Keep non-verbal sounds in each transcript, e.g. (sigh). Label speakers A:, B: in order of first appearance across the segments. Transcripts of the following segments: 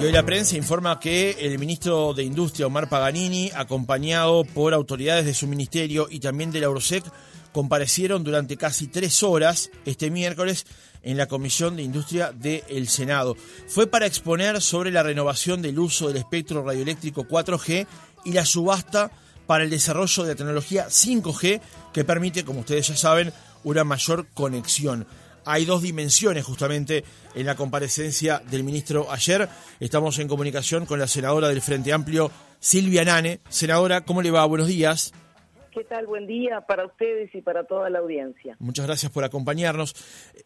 A: Y hoy la prensa informa que el ministro de Industria, Omar Paganini, acompañado por autoridades de su ministerio y también de la Eurosec, comparecieron durante casi tres horas este miércoles en la Comisión de Industria del Senado. Fue para exponer sobre la renovación del uso del espectro radioeléctrico 4G y la subasta para el desarrollo de la tecnología 5G que permite, como ustedes ya saben, una mayor conexión hay dos dimensiones justamente en la comparecencia del ministro ayer. Estamos en comunicación con la senadora del Frente Amplio, Silvia Nane. Senadora, ¿cómo le va? Buenos días.
B: ¿Qué tal? Buen día para ustedes y para toda la audiencia.
A: Muchas gracias por acompañarnos.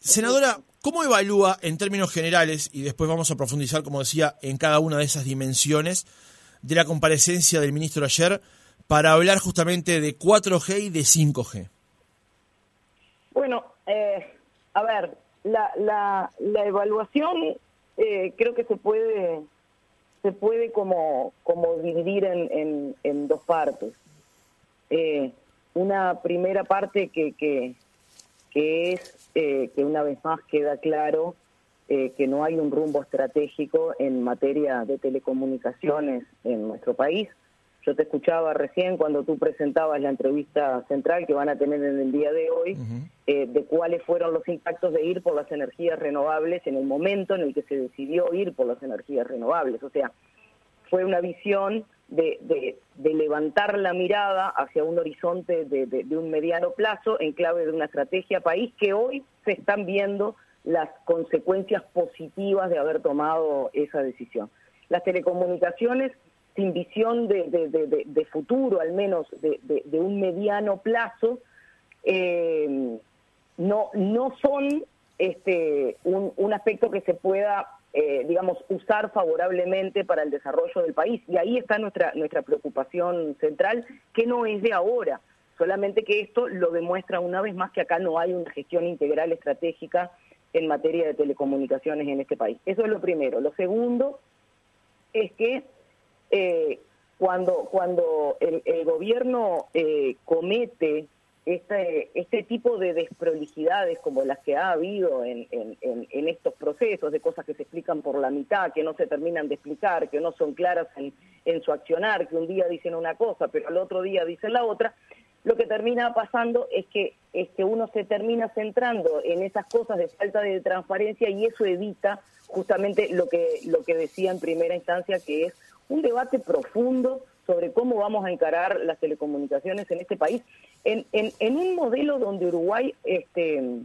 A: Senadora, ¿cómo evalúa en términos generales, y después vamos a profundizar, como decía, en cada una de esas dimensiones, de la comparecencia del ministro ayer para hablar justamente de 4G y de 5G?
B: Bueno, eh, a ver, la, la, evaluación eh, creo que se puede se puede como, como dividir en, en, dos partes. Eh, una primera parte que, que, que es eh, que una vez más queda claro que no hay un rumbo estratégico en materia de telecomunicaciones en nuestro país. Yo te escuchaba recién cuando tú presentabas la entrevista central que van a tener en el día de hoy, eh, de cuáles fueron los impactos de ir por las energías renovables en el momento en el que se decidió ir por las energías renovables. O sea, fue una visión de, de, levantar la mirada hacia un horizonte de, de, un mediano plazo en clave de una estrategia país que hoy se están viendo las consecuencias positivas de haber tomado esa decisión. Las telecomunicaciones sin visión de, futuro, al menos de, un mediano plazo, eh, no, no son este, un, aspecto que se pueda, eh, digamos, usar favorablemente para el desarrollo del país. Y ahí está nuestra, nuestra preocupación central, que no es de ahora, solamente que esto lo demuestra una vez más que acá no hay una gestión integral estratégica en materia de telecomunicaciones en este país. Eso es lo primero. Lo segundo es que eh, cuando, cuando el, gobierno eh, comete este, este tipo de desprolijidades como las que ha habido en, en, estos procesos, de cosas que se explican por la mitad, que no se terminan de explicar, que no son claras en, en su accionar, que un día dicen una cosa, pero al otro día dicen la otra, lo que termina pasando es que, es que uno se termina centrando en esas cosas de falta de transparencia y eso evita justamente lo que, lo que decía en primera instancia, que es un debate profundo sobre cómo vamos a encarar las telecomunicaciones en este país, en, en, un modelo donde Uruguay este,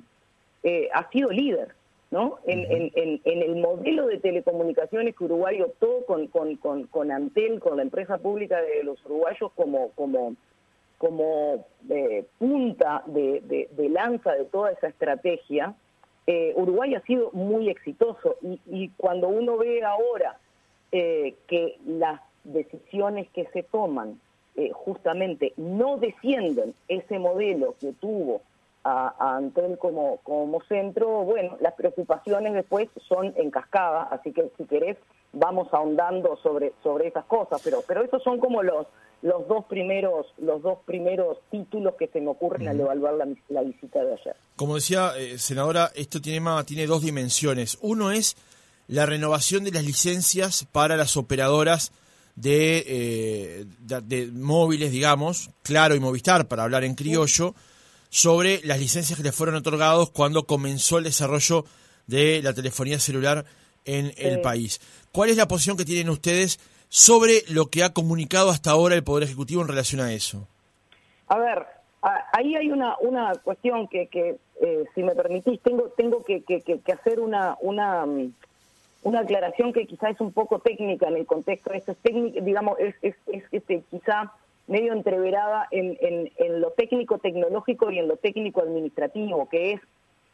B: eh, ha sido líder, ¿no? En, en, el modelo de telecomunicaciones que Uruguay optó con, con, con, con, Antel, con la empresa pública de los uruguayos como, como, como eh, punta de, de, lanza de toda esa estrategia, eh, Uruguay ha sido muy exitoso y, y cuando uno ve ahora eh, que las decisiones que se toman eh, justamente no defienden ese modelo que tuvo a, Antel como, como centro, bueno, las preocupaciones después son en cascada, así que si querés vamos ahondando sobre, sobre esas cosas, pero, pero esos son como los, los dos primeros los dos primeros títulos que se me ocurren al evaluar la, visita de ayer.
A: Como decía, eh, senadora, esto tiene, tiene dos dimensiones. Uno es la renovación de las licencias para las operadoras de, eh, de, móviles, digamos, Claro y Movistar, para hablar en criollo, sobre las licencias que les fueron otorgados cuando comenzó el desarrollo de la telefonía celular en el país. ¿Cuál es la posición que tienen ustedes sobre lo que ha comunicado hasta ahora el Poder Ejecutivo en relación a eso?
B: A ver, ahí hay una, una cuestión que, que eh, si me permitís, tengo, tengo que, que, que hacer una, una mm, una aclaración que quizá es un poco técnica en el contexto de esto, es técnica, digamos, es, es, este, quizá medio entreverada en, en, lo técnico tecnológico y en lo técnico administrativo, que es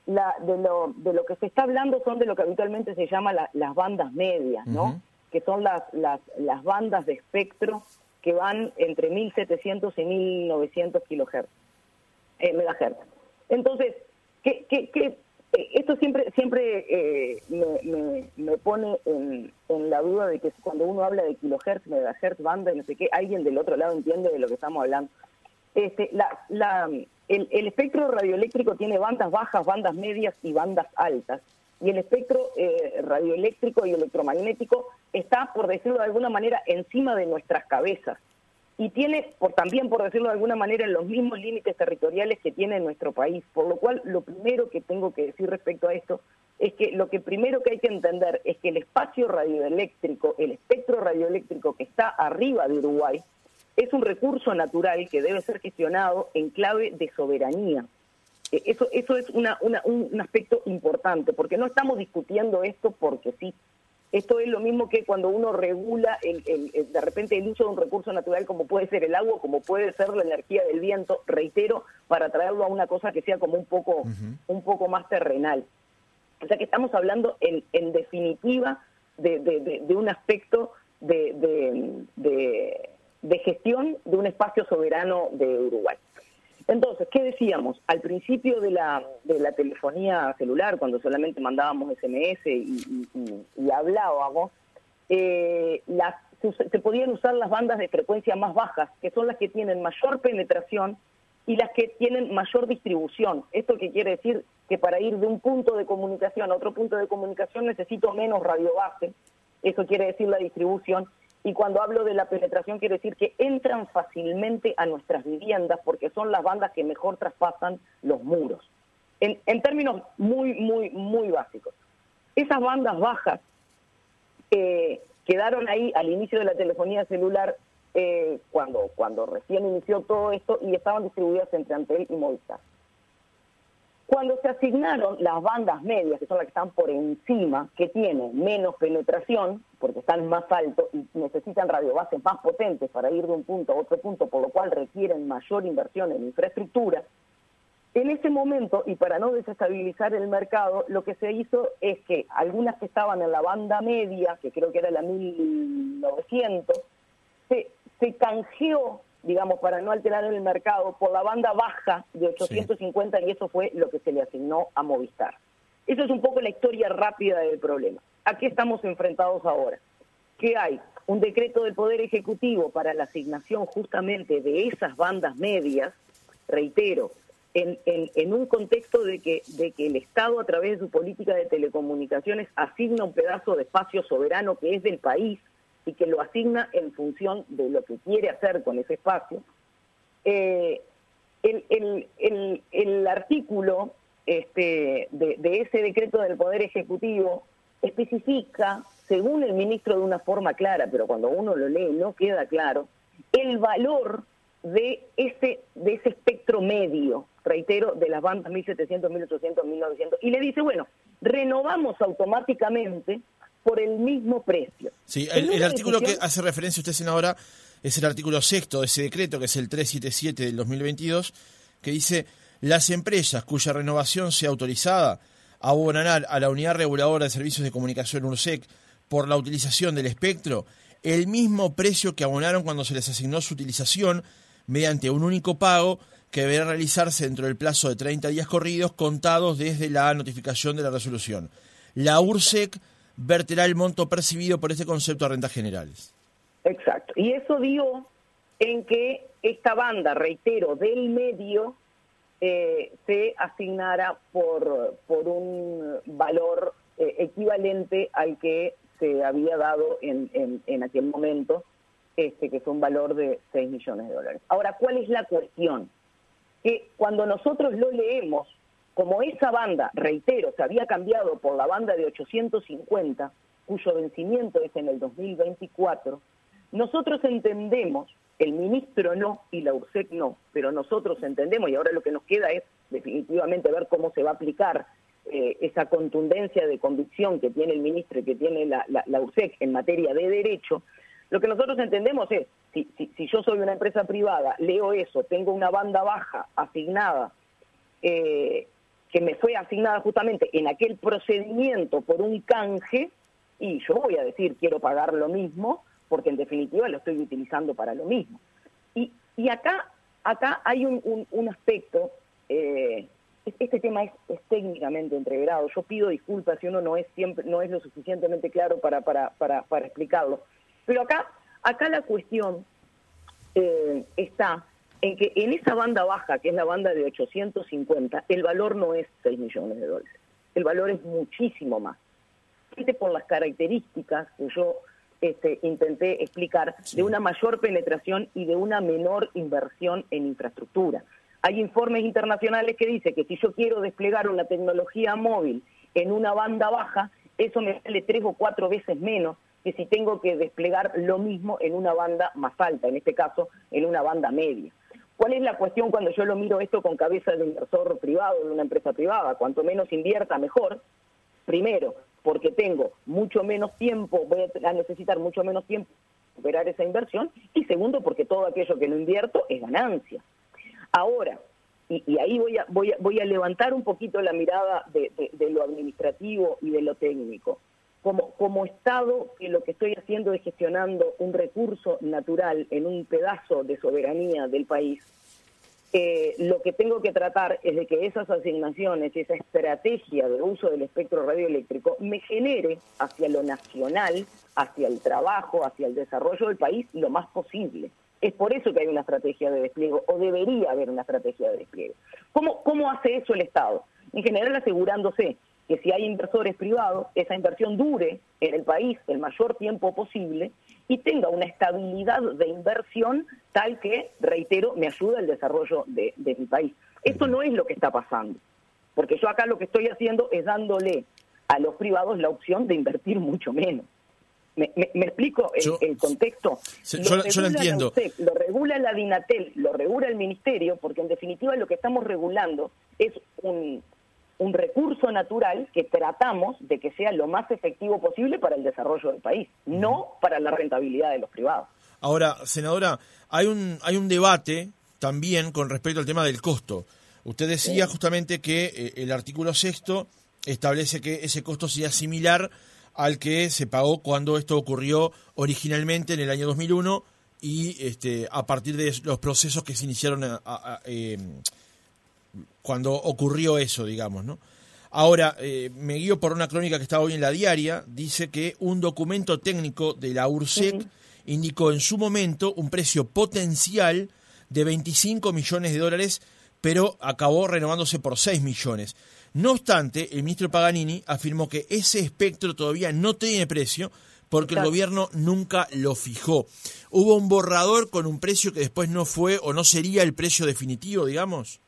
B: la, de, lo, de lo que se está hablando son de lo que habitualmente se llama las bandas medias, ¿no? Que son las, las, las bandas de espectro que van entre 1700 y 1900 kilohertz, eh, megahertz. Entonces, ¿qué, qué, qué esto siempre siempre eh, me, me, pone en, en, la duda de que cuando uno habla de kilohertz, megahertz, banda, no sé qué, alguien del otro lado entiende de lo que estamos hablando. Este, la, la, el, el, espectro radioeléctrico tiene bandas bajas, bandas medias y bandas altas. y el espectro eh, radioeléctrico y electromagnético está, por decirlo de alguna manera, encima de nuestras cabezas y tiene, por, también por decirlo de alguna manera, los mismos límites territoriales que tiene nuestro país. Por lo cual, lo primero que tengo que decir respecto a esto es que lo que primero que hay que entender es que el espacio radioeléctrico, el espectro radioeléctrico que está arriba de Uruguay, es un recurso natural que debe ser gestionado en clave de soberanía. E, eso, eso es un aspecto importante, porque no estamos discutiendo esto porque sí. Esto es lo mismo que cuando uno regula el, de repente el uso de un recurso natural como puede ser el agua, como puede ser la energía del viento, reitero, para traerlo a una cosa que sea como un poco, un poco más terrenal. O sea que estamos hablando en, en definitiva de, de, un aspecto de, de gestión de un espacio soberano de Uruguay. Entonces, ¿qué decíamos? Al principio de la, de la telefonía celular, cuando solamente mandábamos SMS y, hablábamos, eh, las, se, podían usar las bandas de frecuencia más bajas, que son las que tienen mayor penetración y las que tienen mayor distribución. Esto que quiere decir que para ir de un punto de comunicación a otro punto de comunicación necesito menos radio base, eso quiere decir la distribución, y cuando hablo de la penetración quiero decir que entran fácilmente a nuestras viviendas porque son las bandas que mejor traspasan los muros. En, términos muy, muy, muy básicos. Esas bandas bajas eh, quedaron ahí al inicio de la telefonía celular eh, cuando, cuando recién inició todo esto y estaban distribuidas entre Antel y Movistar. Cuando se asignaron las bandas medias, que son las que están por encima, que tienen menos penetración, porque están más altos y necesitan radiobases más potentes para ir de un punto a otro punto, por lo cual requieren mayor inversión en infraestructura, en ese momento, y para no desestabilizar el mercado, lo que se hizo es que algunas que estaban en la banda media, que creo que era la 1900, se, se canjeó digamos, para no alterar el mercado, por la banda baja de 850 y eso fue lo que se le asignó a Movistar. Eso es un poco la historia rápida del problema. ¿A qué estamos enfrentados ahora? Que hay un decreto del Poder Ejecutivo para la asignación justamente de esas bandas medias, reitero, en, en, un contexto de que, de que el Estado a través de su política de telecomunicaciones asigna un pedazo de espacio soberano que es del país y que lo asigna en función de lo que quiere hacer con ese espacio, eh, el, artículo este, de, ese decreto del Poder Ejecutivo especifica, según el ministro de una forma clara, pero cuando uno lo lee no queda claro, el valor de ese, de ese espectro medio, reitero, de las bandas 1700, 1800, 1900, y le dice, bueno, renovamos automáticamente por el mismo precio.
A: Sí, el, artículo que hace referencia usted, senadora, es el artículo sexto de ese decreto, que es el 377 del 2022, que dice, las empresas cuya renovación sea autorizada abonarán a la Unidad Reguladora de Servicios de Comunicación URSEC por la utilización del espectro el mismo precio que abonaron cuando se les asignó su utilización mediante un único pago que deberá realizarse dentro del plazo de 30 días corridos contados desde la notificación de la resolución. La URSEC verterá el monto percibido por este concepto de rentas generales.
B: Exacto. Y eso dio en que esta banda, reitero, del medio eh, se asignara por, por un valor eh, equivalente al que se había dado en, en, en, aquel momento, este, que fue un valor de 6 millones de dólares. Ahora, ¿cuál es la cuestión? Que cuando nosotros lo leemos como esa banda, reitero, se había cambiado por la banda de 850, cuyo vencimiento es en el 2024, nosotros entendemos, el ministro no y la URSEC no, pero nosotros entendemos y ahora lo que nos queda es definitivamente ver cómo se va a aplicar eh, esa contundencia de convicción que tiene el ministro y que tiene la, la, URSEC en materia de derecho, lo que nosotros entendemos es, si, yo soy una empresa privada, leo eso, tengo una banda baja asignada eh, que me fue asignada justamente en aquel procedimiento por un canje, y yo voy a decir quiero pagar lo mismo, porque en definitiva lo estoy utilizando para lo mismo. Y, y acá, acá hay un, un, aspecto, eh, este tema es, técnicamente entreverado, yo pido disculpas si uno no es siempre, no es lo suficientemente claro para, para, para, para explicarlo, pero acá, acá la cuestión eh, está en que en esa banda baja, que es la banda de 850, el valor no es 6 millones de dólares. el valor es muchísimo más. Por las características que yo este, intenté explicar de una mayor penetración y de una menor inversión en infraestructura. Hay informes internacionales que dicen que si yo quiero desplegar una tecnología móvil en una banda baja, eso me sale tres o cuatro veces menos que si tengo que desplegar lo mismo en una banda más alta, en este caso en una banda media. ¿Cuál es la cuestión cuando yo lo miro esto con cabeza de inversor privado, de una empresa privada? Cuanto menos invierta, mejor. Primero, porque tengo mucho menos tiempo, voy a necesitar mucho menos tiempo para operar esa inversión. Y segundo, porque todo aquello que no invierto es ganancia. Ahora, y, ahí voy a, voy, voy a levantar un poquito la mirada de lo administrativo y de lo técnico como, como Estado que lo que estoy haciendo es gestionando un recurso natural en un pedazo de soberanía del país, eh, lo que tengo que tratar es de que esas asignaciones, esa estrategia de uso del espectro radioeléctrico me genere hacia lo nacional, hacia el trabajo, hacia el desarrollo del país lo más posible. Es por eso que hay una estrategia de despliegue, o debería haber una estrategia de despliegue. ¿Cómo, cómo hace eso el Estado? En general asegurándose que si hay inversores privados, esa inversión dure en el país el mayor tiempo posible y tenga una estabilidad de inversión tal que, reitero, me ayuda al desarrollo de, mi país. Esto no es lo que está pasando, porque yo acá lo que estoy haciendo es dándole a los privados la opción de invertir mucho menos. ¿Me, explico el, contexto?
A: yo, lo entiendo.
B: lo regula la DINATEL, lo regula el Ministerio, porque en definitiva lo que estamos regulando es un, un recurso natural que tratamos de que sea lo más efectivo posible para el desarrollo del país, no para la rentabilidad de los privados.
A: Ahora, senadora, hay un, hay un debate también con respecto al tema del costo. Usted decía justamente que eh, el artículo sexto establece que ese costo sea similar al que se pagó cuando esto ocurrió originalmente en el año 2001 y este, a partir de los procesos que se iniciaron a, eh, cuando ocurrió eso, digamos, ¿no? Ahora, eh, me guío por una crónica que está hoy en la diaria, dice que un documento técnico de la URSEC indicó en su momento un precio potencial de 25 millones de dólares, pero acabó renovándose por 6 millones. No obstante, el ministro Paganini afirmó que ese espectro todavía no tiene precio porque el gobierno nunca lo fijó. ¿Hubo un borrador con un precio que después no fue o no sería el precio definitivo, digamos?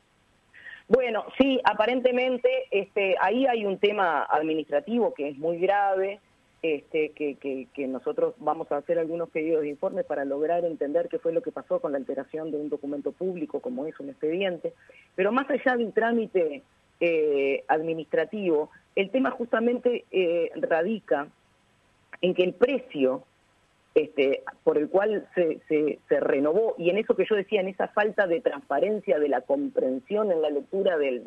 B: Bueno, sí, aparentemente este, ahí hay un tema administrativo que es muy grave, este, que, nosotros vamos a hacer algunos pedidos de informes para lograr entender qué fue lo que pasó con la alteración de un documento público como es un expediente. Pero más allá de un trámite eh, administrativo, el tema justamente eh, radica en que el precio este, por el cual se, renovó, y en eso que yo decía, en esa falta de transparencia, de la comprensión en la lectura del,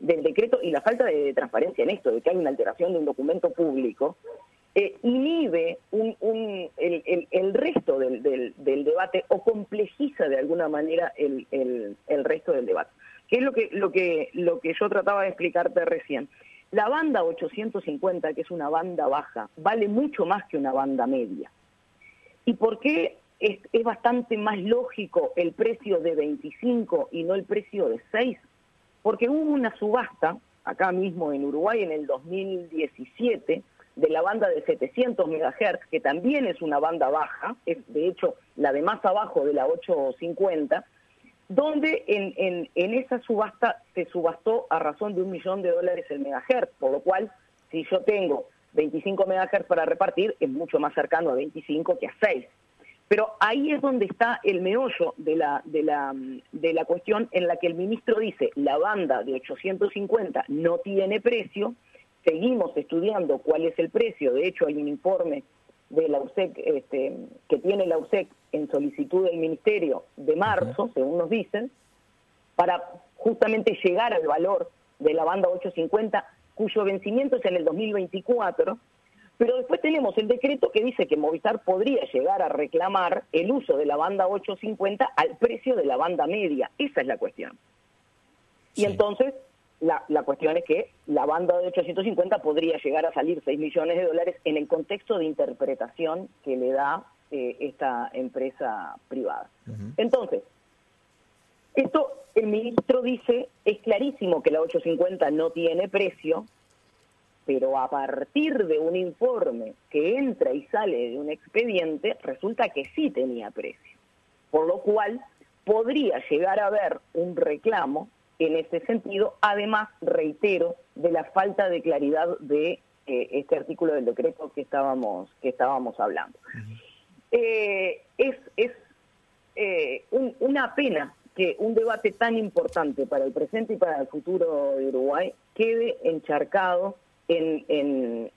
B: decreto y la falta de, transparencia en esto, de que hay una alteración de un documento público, eh, inhibe el, resto del, debate o complejiza de alguna manera el, el, resto del debate. ¿Qué es lo que, lo, que, lo que yo trataba de explicarte recién? La banda 850, que es una banda baja, vale mucho más que una banda media. ¿Y por qué es, bastante más lógico el precio de 25 y no el precio de 6? Porque hubo una subasta, acá mismo en Uruguay en el 2017, de la banda de 700 MHz, que también es una banda baja, es de hecho la de más abajo de la 850, donde en, en, en esa subasta se subastó a razón de un millón de dólares el megahertz, por lo cual si yo tengo 25 MHz para repartir es mucho más cercano a 25 que a 6. Pero ahí es donde está el meollo de la, de la, de la cuestión en la que el ministro dice, la banda de 850 no tiene precio, seguimos estudiando cuál es el precio, de hecho hay un informe de la USEC este, que tiene la USEC en solicitud del ministerio de marzo, según nos dicen, para justamente llegar al valor de la banda 850 cuyo vencimiento es en el 2024, pero después tenemos el decreto que dice que Movistar podría llegar a reclamar el uso de la banda 850 al precio de la banda media. Esa es la cuestión. Y entonces la, la, cuestión es que la banda de 850 podría llegar a salir 6 millones de dólares en el contexto de interpretación que le da eh, esta empresa privada. Entonces, esto el ministro dice, es clarísimo que la 850 no tiene precio, pero a partir de un informe que entra y sale de un expediente, resulta que sí tenía precio. Por lo cual podría llegar a haber un reclamo en ese sentido, además, reitero, de la falta de claridad de eh, este artículo del decreto que estábamos, que estábamos hablando. Eh, es es eh, una pena que un debate tan importante para el presente y para el futuro de Uruguay quede encharcado en,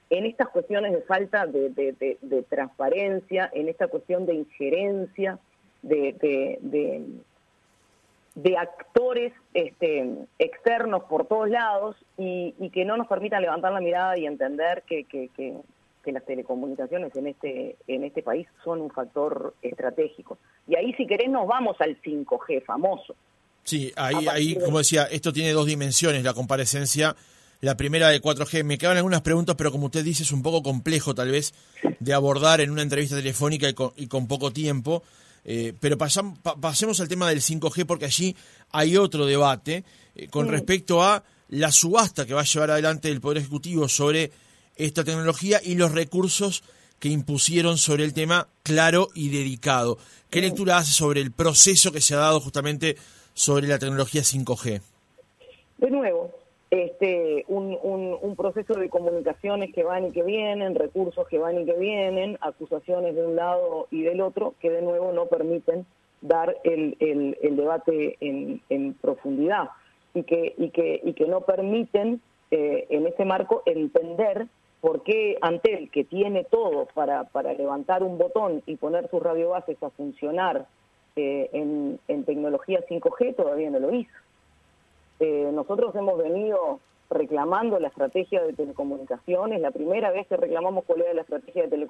B: en, estas cuestiones de falta de, de, transparencia, en esta cuestión de injerencia de, actores este, externos por todos lados y, que no nos permitan levantar la mirada y entender que, las telecomunicaciones en este, en este país son un factor estratégico. Y ahí, si querés, nos vamos al 5G famoso.
A: Sí, ahí, ahí como decía, esto tiene dos dimensiones, la comparecencia. La primera de 4G, me quedan algunas preguntas, pero como usted dice, es un poco complejo tal vez de abordar en una entrevista telefónica y con poco tiempo. Eh, pero pasemos al tema del 5G porque allí hay otro debate eh, con respecto a la subasta que va a llevar adelante el Poder Ejecutivo sobre esta tecnología y los recursos que impusieron sobre el tema claro y dedicado. ¿Qué lectura hace sobre el proceso que se ha dado justamente sobre la tecnología 5G?
B: De nuevo, este, un, un, proceso de comunicaciones que van y que vienen, recursos que van y que vienen, acusaciones de un lado y del otro, que de nuevo no permiten dar el, el, debate en, en, profundidad y que, y, que, y que no permiten eh, en ese marco entender por qué Antel, que tiene todo para, levantar un botón y poner sus radiobases a funcionar eh, en, tecnología 5G, todavía no lo hizo. Eh, nosotros hemos venido reclamando la estrategia de telecomunicaciones. La primera vez que reclamamos cuál era la estrategia de,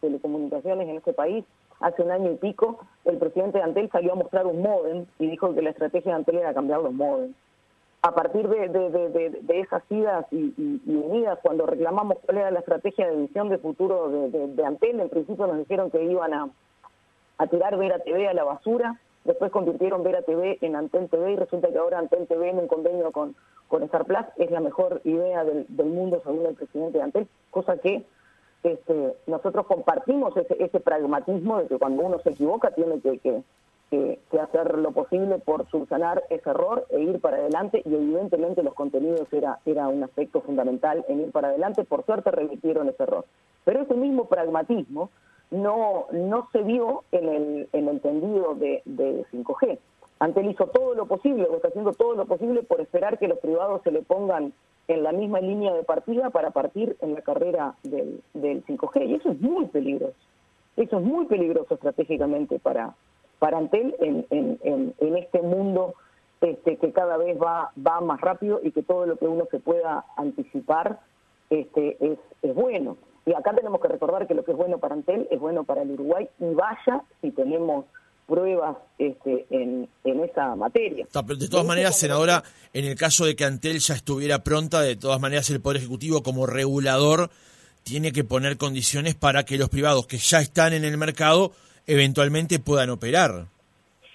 B: telecomunicaciones en este país, hace un año y pico, el presidente de Antel salió a mostrar un modem y dijo que la estrategia de Antel era cambiar los modems. A partir de, esas idas y, unidas, cuando reclamamos cuál era la estrategia de visión de futuro de, Antel, en principio nos dijeron que iban a, a tirar Vera TV a la basura, después convirtieron Vera TV en Antel TV y resulta que ahora Antel TV en un convenio con, con Star Plus es la mejor idea del, mundo según el presidente de Antel, cosa que este, nosotros compartimos ese, pragmatismo de que cuando uno se equivoca tiene que, hacer lo posible por subsanar ese error e ir para adelante y evidentemente los contenidos era, era un aspecto fundamental en ir para adelante, por suerte revirtieron ese error. Pero ese mismo pragmatismo no, no se vio en el, en tendido de, de 5G. Antel hizo todo lo posible, o está haciendo todo lo posible por esperar que los privados se le pongan en la misma línea de partida para partir en la carrera del 5G. Y eso es muy peligroso. Eso es muy peligroso estratégicamente para, para Antel en, en, en, este mundo este, que cada vez va, va más rápido y que todo lo que uno se pueda anticipar este, es, es bueno. Y acá tenemos que recordar que lo que es bueno para Antel es bueno para el Uruguay y vaya si tenemos pruebas este, en, en esa materia.
A: de todas maneras, senadora, en el caso de que Antel ya estuviera pronta, de todas maneras el Poder Ejecutivo como regulador tiene que poner condiciones para que los privados que ya están en el mercado eventualmente puedan operar.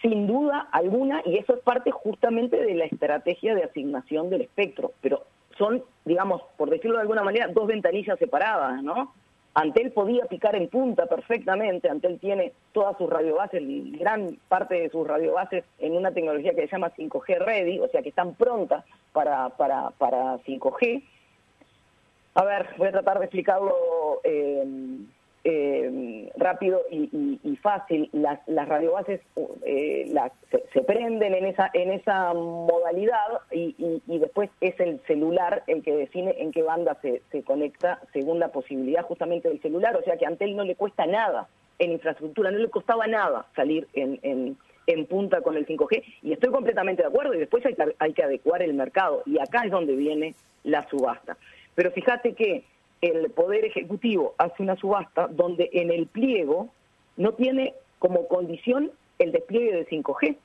B: Sin duda alguna, y eso es parte justamente de la estrategia de asignación del espectro, pero son, digamos, por decirlo de alguna manera, dos ventanillas separadas, ¿no? Antel podía picar en punta perfectamente, Antel tiene todas sus radiobases, gran parte de sus radiobases en una tecnología que se llama 5G Ready, o sea que están prontas para, para, para 5G. A ver, voy a tratar de explicarlo eh, eh, rápido y, fácil. Las, las radiobases eh, se, prenden en esa, en esa modalidad y, después es el celular el que define en qué banda se, se conecta según la posibilidad justamente del celular. O sea que a Antel no le cuesta nada en infraestructura, no le costaba nada salir en, en, en punta con el 5G. Y estoy completamente de acuerdo y después hay hay que adecuar el mercado. Y acá es donde viene la subasta. Pero fíjate que el Poder Ejecutivo hace una subasta donde en el pliego no tiene como condición el despliegue de 5G,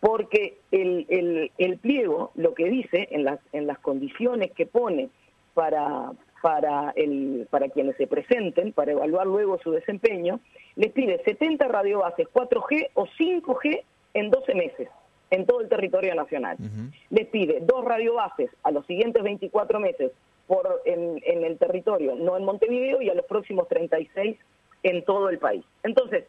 B: porque el, el, el pliego lo que dice en las, en las condiciones que pone para, para, el, para quienes se presenten, para evaluar luego su desempeño, les pide 70 radiobases 4G o 5G en 12 meses en todo el territorio nacional. Les pide dos radiobases a los siguientes 24 meses por en, en el territorio, no en Montevideo, y a los próximos 36 en todo el país. Entonces,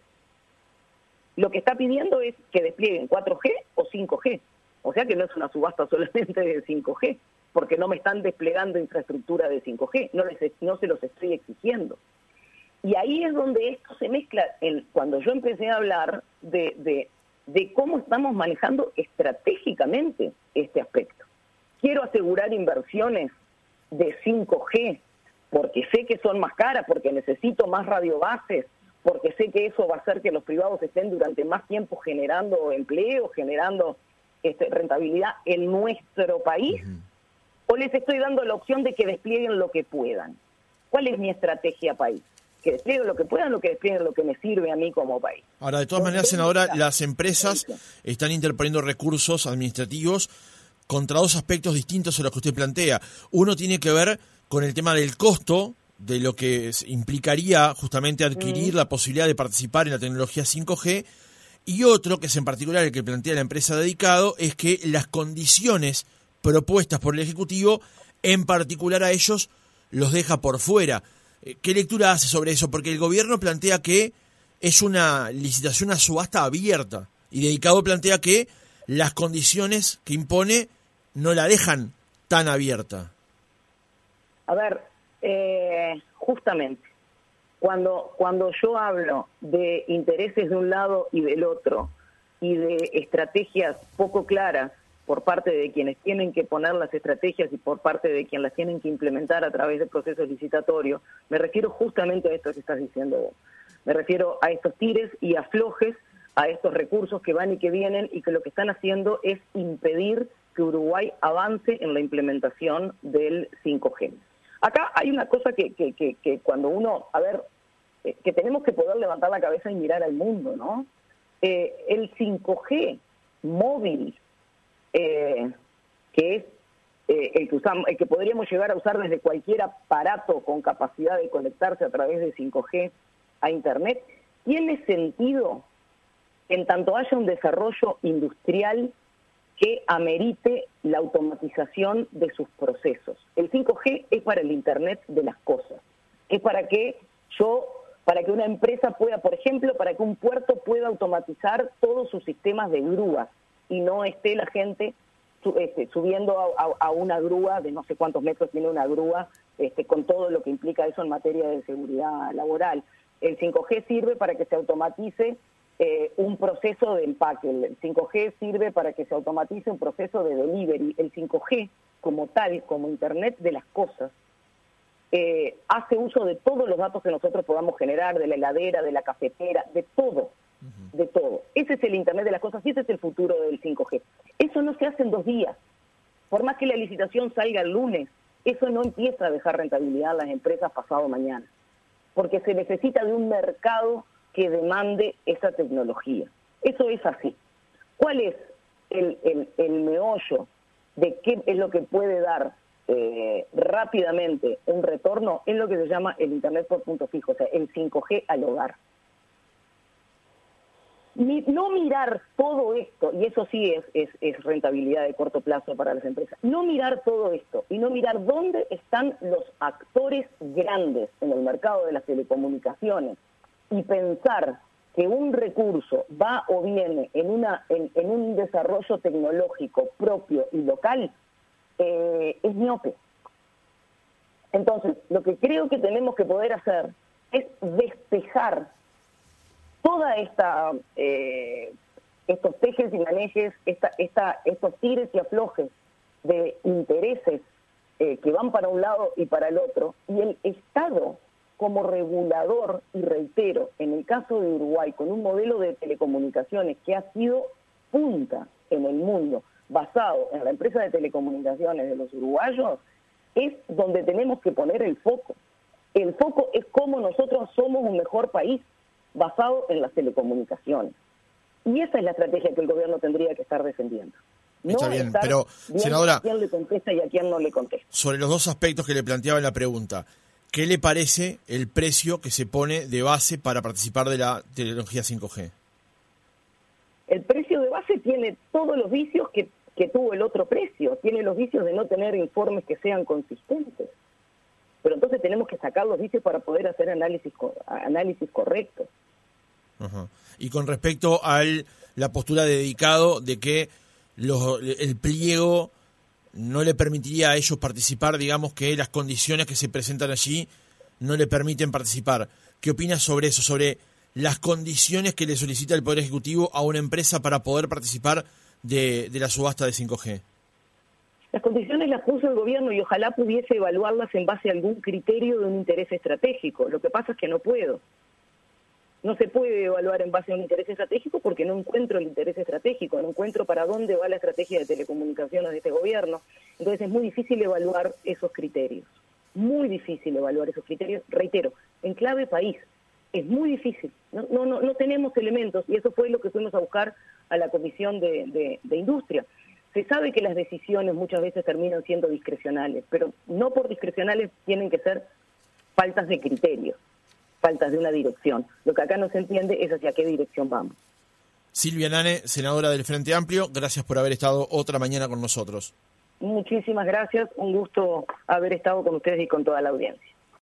B: lo que está pidiendo es que desplieguen 4G o 5G. O sea que no es una subasta (laughs) solamente de 5G, porque no me están desplegando infraestructura de 5G, no, les, no se los estoy exigiendo. Y ahí es donde esto se mezcla, el, cuando yo empecé a hablar de, de, de cómo estamos manejando estratégicamente este aspecto. Quiero asegurar inversiones de 5G, porque sé que son más caras, porque necesito más radiobases, porque sé que eso va a hacer que los privados estén durante más tiempo generando empleo, generando este, rentabilidad en nuestro país, o les estoy dando la opción de que desplieguen lo que puedan. ¿Cuál es mi estrategia país? Que desplieguen lo que puedan, lo que desplieguen lo que me sirve a mí como país.
A: Ahora, de todas maneras, senadora, las empresas están interponiendo recursos administrativos contra dos aspectos distintos a los que usted plantea. Uno tiene que ver con el tema del costo de lo que implicaría justamente adquirir la posibilidad de participar en la tecnología 5G y otro, que es en particular el que plantea la empresa dedicado, es que las condiciones propuestas por el Ejecutivo, en particular a ellos, los deja por fuera. Eh, ¿Qué lectura hace sobre eso? Porque el gobierno plantea que es una licitación a subasta abierta y dedicado plantea que las condiciones que impone no la dejan tan abierta.
B: A ver, eh, justamente, cuando, cuando yo hablo de intereses de un lado y del otro y de estrategias poco claras por parte de quienes tienen que poner las estrategias y por parte de quienes las tienen que implementar a través del proceso licitatorio, me refiero justamente a esto que estás diciendo vos. Me refiero a estos tires y aflojes, a estos recursos que van y que vienen y que lo que están haciendo es impedir que Uruguay avance en la implementación del 5G. Acá hay una cosa que, que, que, cuando uno, a ver, eh, que tenemos que poder levantar la cabeza y mirar al mundo, ¿no? Eh, el 5G móvil, eh, que es el, que usamos, el que podríamos llegar a usar desde cualquier aparato con capacidad de conectarse a través de 5G a Internet, tiene sentido en tanto haya un desarrollo industrial que amerite la automatización de sus procesos. El 5G es para el Internet de las cosas, es para que yo, para que una empresa pueda, por ejemplo, para que un puerto pueda automatizar todos sus sistemas de grúas y no esté la gente este, subiendo a, una grúa de no sé cuántos metros tiene una grúa, este, con todo lo que implica eso en materia de seguridad laboral. El 5G sirve para que se automatice eh, un proceso de empaque. El 5G sirve para que se automatice un proceso de delivery. El 5G, como tal, como Internet de las cosas, eh, hace uso de todos los datos que nosotros podamos generar, de la heladera, de la cafetera, de todo, de todo. Ese es el Internet de las cosas y ese es el futuro del 5G. Eso no se hace en dos días. Por más que la licitación salga el lunes, eso no empieza a dejar rentabilidad a las empresas pasado mañana, porque se necesita de un mercado que demande esa tecnología. Eso es así. ¿Cuál es el, meollo de qué es lo que puede dar eh, rápidamente un retorno? Es lo que se llama el Internet por punto fijo, o sea, el 5G al hogar. no mirar todo esto, y eso sí es, rentabilidad de corto plazo para las empresas, no mirar todo esto y no mirar dónde están los actores grandes en el mercado de las telecomunicaciones, y pensar que un recurso va o viene en, una, en, un desarrollo tecnológico propio y local eh, es miope. Entonces, lo que creo que tenemos que poder hacer es despejar toda esta eh, estos tejes y manejes, esta, esta, estos tires y aflojes de intereses eh, que van para un lado y para el otro, y el Estado como regulador, y reitero, en el caso de Uruguay, con un modelo de telecomunicaciones que ha sido punta en el mundo, basado en la empresa de telecomunicaciones de los uruguayos, es donde tenemos que poner el foco. El foco es cómo nosotros somos un mejor país basado en las telecomunicaciones. Y esa es la estrategia que el gobierno tendría que estar defendiendo.
A: Está bien, pero senadora,
B: a quién le contesta y a quién no le contesta.
A: Sobre los dos aspectos que le planteaba en la pregunta, ¿Qué le parece el precio que se pone de base para participar de la tecnología 5G?
B: El precio de base tiene todos los vicios que, tuvo el otro precio. Tiene los vicios de no tener informes que sean consistentes. pero entonces tenemos que sacar los vicios para poder hacer análisis, análisis correctos.
A: Y con respecto a la postura de dedicado de que los, el pliego no le permitiría a ellos participar, digamos que las condiciones que se presentan allí no le permiten participar. ¿Qué opinas sobre eso, sobre las condiciones que le solicita el Poder Ejecutivo a una empresa para poder participar de, la subasta de 5G?
B: Las condiciones las puso el gobierno y ojalá pudiese evaluarlas en base a algún criterio de un interés estratégico. Lo que pasa es que no puedo. No se puede evaluar en base a un interés estratégico porque no encuentro el interés estratégico, no encuentro para dónde va la estrategia de telecomunicaciones de este gobierno. Entonces es muy difícil evaluar esos criterios. Muy difícil evaluar esos criterios, reitero, en clave país es muy difícil. No, no, no, tenemos elementos y eso fue lo que fuimos a buscar a la Comisión de, Industria. Se sabe que las decisiones muchas veces terminan siendo discrecionales, pero no por discrecionales tienen que ser faltas de criterio, faltas de una dirección. Lo que acá no se entiende es hacia qué dirección vamos.
A: Silvia Nane, senadora del Frente Amplio, gracias por haber estado otra mañana con nosotros.
B: Muchísimas gracias, un gusto haber estado con ustedes y con toda la audiencia.